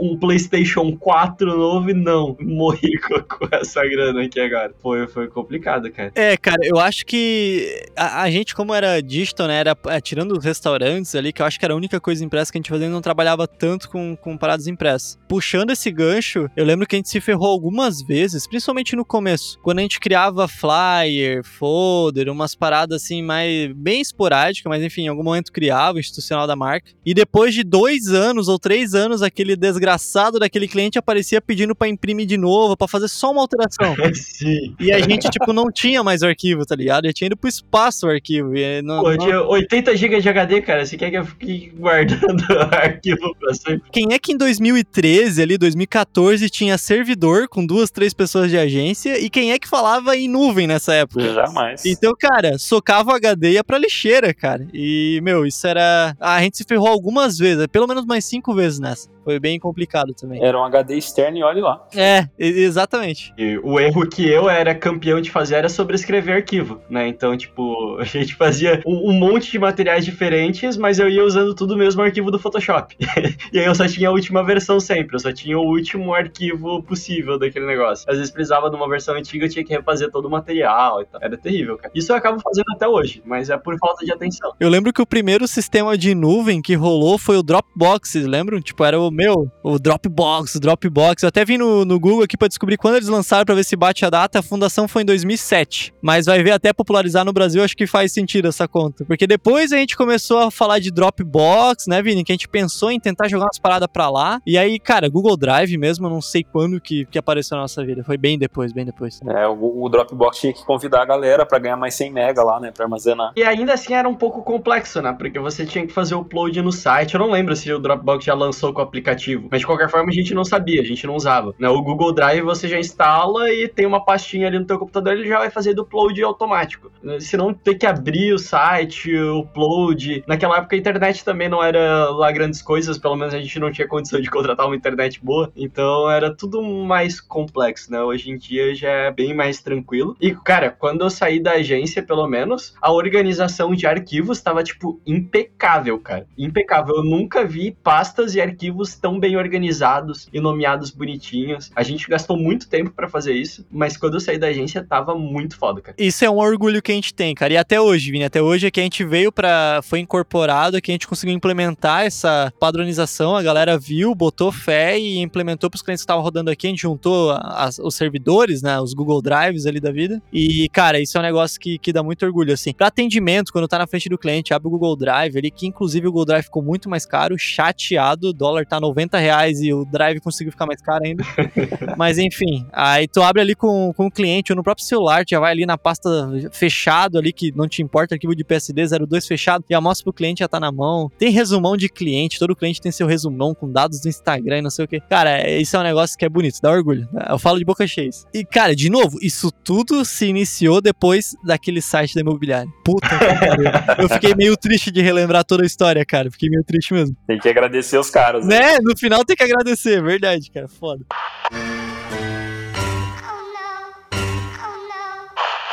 um PlayStation 4 novo e não, morri com, essa grana aqui agora. Foi, foi complicado, cara. É, cara, eu acho que a, a gente, como era digital, né, era é, tirando os restaurantes ali, que eu acho que era a única coisa impressa que a gente fazia, não trabalhava tanto com, com paradas impressas. Puxando esse gancho, eu lembro que a gente se ferrou algumas vezes, principalmente no começo, quando a gente criava flyer, folder, umas paradas assim, mais bem esporádicas, mas enfim, em algum momento criava, institucional da marca. E depois de dois anos ou três anos, aquele desgraçado daquele cliente aparecia pedindo pra imprimir de novo, pra fazer só uma alteração. Sim. E a gente, tipo, não tinha mais o arquivo, tá ligado? Já tinha ido pro espaço o arquivo. E não, Pô, não- tinha 80 GB de HD, cara. Você quer que eu fique guardando arquivo pra sempre? Quem é que em 2013, ali, 2014, tinha servidor com duas, três pessoas de agência? E quem é que falava em nuvem nessa época? Jamais. Então, cara, socava o HD e ia pra lixeira, cara. E, meu, isso era. A gente se ferrou algumas vezes, pelo menos mais cinco vezes nessa. Foi bem complicado também. Era um HD externo e olhe lá. É, exatamente. E o erro que eu era campeão de fazer era sobrescrever arquivo, né? Então, tipo, a gente fazia um, um monte de materiais diferentes, mas eu ia usando tudo o mesmo arquivo do Photoshop. e aí eu só tinha a última versão sempre, eu só tinha o último arquivo possível daquele negócio. Às vezes precisava de uma versão antiga, eu tinha que refazer todo o material e tal. Era terrível, cara. Isso eu acabo fazendo até hoje, mas é por falta de atenção. Eu lembro que o primeiro sistema de nuvem que rolou foi o Dropbox, lembram? Tipo, era o meu, o Dropbox, o Dropbox. Eu até vim no, no Google aqui pra descobrir quando eles lançaram pra ver se bate a data. A fundação foi em 2007. Mas vai ver até popularizar no Brasil, acho que faz sentido essa conta. Porque depois a gente começou a falar de Dropbox, né, Vini? Que a gente pensou em tentar jogar umas paradas pra lá. E aí, cara, Google Drive mesmo, eu não sei quando que, que apareceu na nossa vida. Foi bem depois, bem depois. É, o, o Dropbox tinha que convidar a galera pra ganhar mais 100 mega lá, né? Pra armazenar. E ainda assim era um pouco complexo, né? Porque você tinha que fazer o upload no site. Eu não lembro se o Dropbox já lançou com o aplicativo. Mas de qualquer forma a gente não sabia, a gente não usava. Né? O Google Drive você já instala e tem uma pastinha ali no teu computador, ele já vai fazer do upload automático. Se não ter que abrir o site, o upload. Naquela época a internet também não era lá grandes coisas, pelo menos a gente não tinha condição de contratar uma internet boa. Então era tudo mais complexo, né? Hoje em dia já é bem mais tranquilo. E, cara, quando eu saí da agência, pelo menos, a organização de arquivos estava, tipo, impecável, cara. Impecável. Eu nunca vi pastas e arquivos tão bem organizados e nomeados bonitinhos. A gente gastou muito tempo pra fazer isso, mas quando eu saí da agência, tava muito foda, cara. Isso é um orgulho que a gente tem, cara. E até hoje, Vini, até hoje é que a gente veio pra. Foi incorporado, é que a gente conseguiu implementar essa padronização. A galera viu, botou fé e implementou pros clientes que estavam rodando aqui. A gente juntou as- os servidores, né? Os Google Drives ali da vida. E, cara, isso é um negócio que, que dá muito orgulho, assim. Pra atendimento, quando tá na frente do cliente, abre o Google Drive ali, que inclusive o Google Drive ficou muito mais caro, chateado. O dólar tá 90 reais e o Drive conseguiu ficar mais caro ainda. Mas enfim, aí tu abre ali com, com o cliente ou no próprio celular, já vai ali na pasta fechado ali, que não te importa, arquivo de PSD 02 fechado, já mostra pro cliente, já tá na mão. Tem resumão de cliente, todo cliente tem seu resumão com dados do Instagram e não sei o que. Cara, isso é um negócio que é bonito, dá orgulho. Eu falo de boca cheia. E, cara, de novo, isso tudo se iniciou depois daquele site da imobiliária. Puta que pariu. Eu fiquei meio triste de relembrar toda a história, cara. Fiquei meio triste mesmo. Tem que agradecer os caras. Né? No final tem que agradecer, verdade, cara. Foda.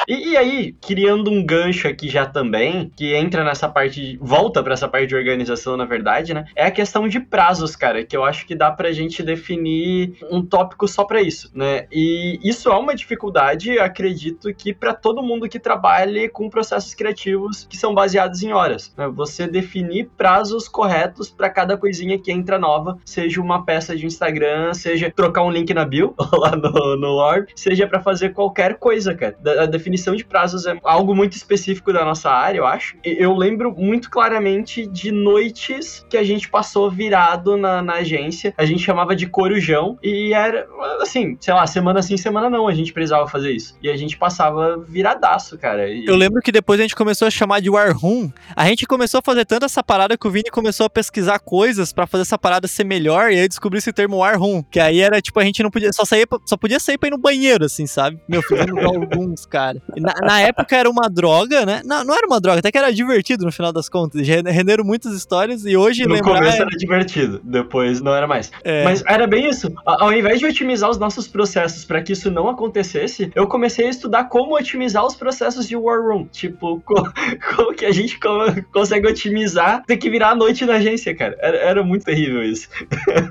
E, e aí, criando um gancho aqui já também, que entra nessa parte, de- volta pra essa parte de organização, na verdade, né? É a questão de prazos, cara, que eu acho que dá pra gente definir um tópico só pra isso, né? E isso é uma dificuldade, acredito que pra todo mundo que trabalhe com processos criativos que são baseados em horas, né? Você definir prazos corretos pra cada coisinha que entra nova, seja uma peça de Instagram, seja trocar um link na bio lá no, no Orb, seja pra fazer qualquer coisa, cara. A definição de prazos é algo muito específico da nossa área, eu acho. Eu lembro muito claramente de noites que a gente passou virado na, na agência. A gente chamava de corujão e era, assim, sei lá, semana sim, semana não, a gente precisava fazer isso. E a gente passava viradaço, cara. E- Eu lembro que depois a gente começou a chamar de War Room. A gente começou a fazer tanto essa parada que o Vini começou a pesquisar coisas pra fazer essa parada ser melhor. E aí descobri esse termo War Room. Que aí era tipo, a gente não podia. Só, pra- só podia sair pra ir no banheiro, assim, sabe? Meu, fizemos alguns, cara. Na, na época era uma droga, né? Não, não era uma droga, até que era divertido no final das contas. Renderam muitas histórias e hoje No lembrar... começo é- era divertido, depois não era mais. É. Mas era bem isso. Ao invés de otimizar os nossos processos para que isso não acontecesse, eu comecei a estudar como otimizar os processos de War Room. Tipo, co- como, que a gente co- consegue otimizar, ter que virar a noite na agência, cara. Era, era muito terrível isso.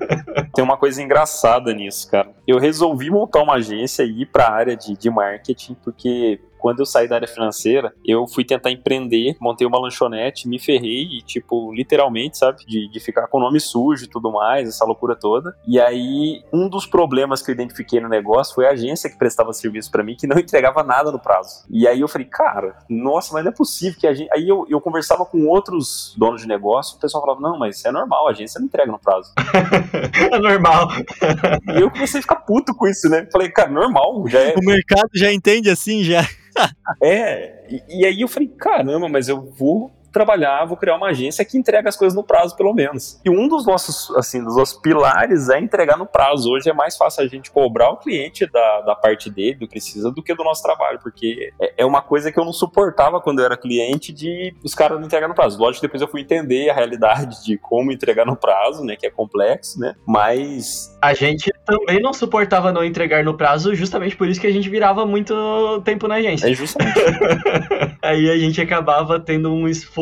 Tem uma coisa engraçada nisso, cara. Eu resolvi montar uma agência e ir para a área de, de marketing, porque quando eu saí da área financeira, eu fui tentar empreender, montei uma lanchonete, me ferrei e, tipo, literalmente, sabe, de, de ficar com o nome sujo e tudo mais, essa loucura toda. E aí, um dos problemas que eu identifiquei no negócio foi a agência que prestava serviço para mim, que não entregava nada no prazo. E aí eu falei, cara, nossa, mas não é possível que a gente. Aí eu, eu conversava com outros donos de negócio, o pessoal falava, não, mas é normal, a agência não entrega no prazo. É normal. E eu comecei a ficar puto com isso, né? Falei, cara, normal, já é. O mercado já entende assim, já. É, e, e aí eu falei, caramba, mas eu vou trabalhar, vou criar uma agência que entrega as coisas no prazo, pelo menos. E um dos nossos, assim, dos nossos pilares é entregar no prazo. Hoje é mais fácil a gente cobrar o cliente da, da parte dele, do que precisa, do que do nosso trabalho, porque é, é uma coisa que eu não suportava quando eu era cliente de os caras não entregar no prazo. Lógico que depois eu fui entender a realidade de como entregar no prazo, né, que é complexo, né, mas A gente também não suportava não entregar no prazo, justamente por isso que a gente virava muito tempo na agência. é justamente Aí a gente acabava tendo um esforço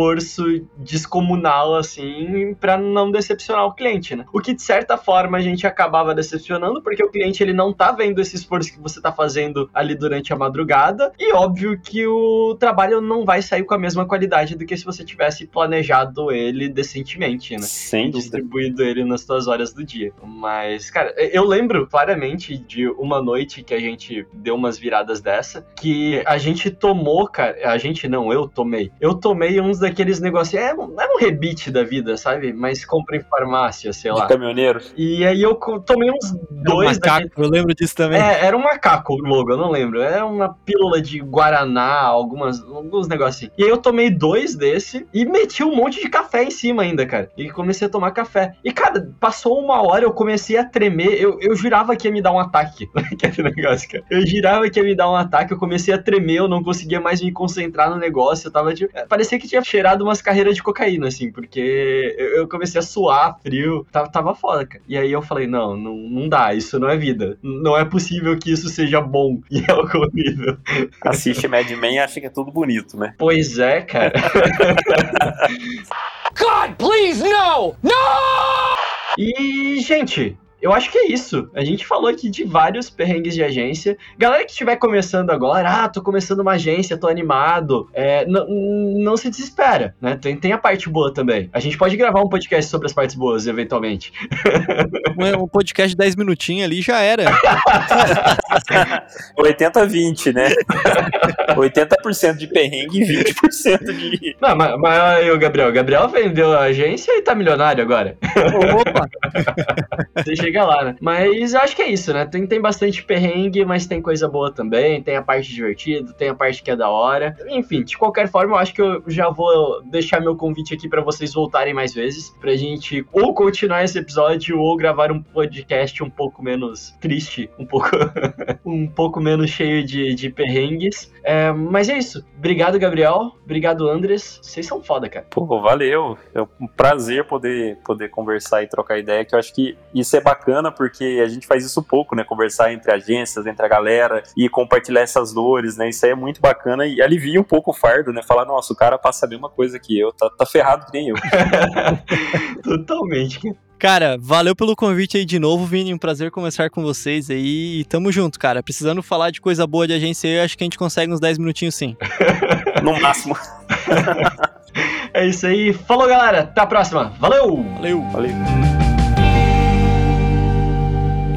descomunal, assim, pra não decepcionar o cliente, né? O que, de certa forma, a gente acabava decepcionando, porque o cliente, ele não tá vendo esse esforço que você tá fazendo ali durante a madrugada, e óbvio que o trabalho não vai sair com a mesma qualidade do que se você tivesse planejado ele decentemente, né? sem e distribuído ele nas suas horas do dia. Mas, cara, eu lembro claramente de uma noite que a gente deu umas viradas dessa, que a gente tomou, cara, a gente não, eu tomei. Eu tomei uns daqueles negócios, é, um- é um rebite da vida, sabe? Mas compra em farmácia, sei lá. De caminhoneiro. E aí eu tomei uns um dois daqueles. macaco, eu lembro disso também. É, era um macaco o logo, eu não lembro. Era uma pílula de Guaraná, algumas, alguns negócios assim. E aí eu tomei dois desse e meti um monte de café em cima ainda, cara. E comecei a tomar café. E, cara, passou uma hora, eu comecei a tremer. Eu, eu jurava que ia me dar um ataque. Aquele negócio, cara. Eu jurava que ia me dar um ataque. Eu comecei a tremer, eu não conseguia mais me concentrar no negócio. Eu tava tipo. Parecia que tinha cheirado umas carreiras de cocaína, assim, porque eu, eu comecei a suar, frio. Tava, tava foda, cara. E aí eu falei, não, não, não dá, isso não é vida. Não é possível que isso seja bom em algum nível. Assiste Mad Men e acha que é tudo bonito, né? Pois é, cara. God, please, no! No! E, gente, eu acho que é isso. A gente falou aqui de vários perrengues de agência. Galera que estiver começando agora, ah, tô começando uma agência, tô animado. É, não se desespera, né? Tem, tem a parte boa também. A gente pode gravar um podcast sobre as partes boas, eventualmente. Um, um podcast de 10 minutinhos ali já era. 80-20, né? 80% de perrengue e 20% de. Não, mas, mas aí o Gabriel. O Gabriel vendeu a agência e tá milionário agora. Opa! Você chega lá, né? Mas eu acho que é isso, né? Tem, tem bastante perrengue, mas tem coisa boa também. Tem a parte divertida, tem a parte que é da hora. Enfim, de qualquer forma, eu acho que eu já vou deixar meu convite aqui pra vocês voltarem mais vezes. Pra gente ou continuar esse episódio ou gravar um podcast um pouco menos triste, um pouco, um pouco menos cheio de, de perrengues. É, mas é isso. Obrigado, Gabriel. Obrigado, Andres. Vocês são foda, cara. Pô, valeu. É um prazer poder, poder conversar e trocar ideia, que eu acho que isso é bacana porque a gente faz isso pouco, né? Conversar entre agências, entre a galera e compartilhar essas dores, né? Isso aí é muito bacana e alivia um pouco o fardo, né? Falar, nossa, o cara passa a mesma coisa que eu, tá, tá ferrado que nem eu. Totalmente. Cara, valeu pelo convite aí de novo, Vini. Um prazer conversar com vocês aí. E tamo junto, cara. Precisando falar de coisa boa de agência aí, eu acho que a gente consegue uns 10 minutinhos sim. No máximo. É isso aí. Falou, galera. Até a próxima. Valeu! Valeu! Valeu.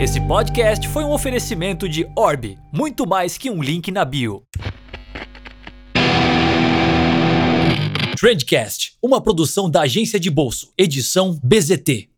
Esse podcast foi um oferecimento de Orb, muito mais que um link na bio. Trendcast, uma produção da agência de bolso, edição BZT.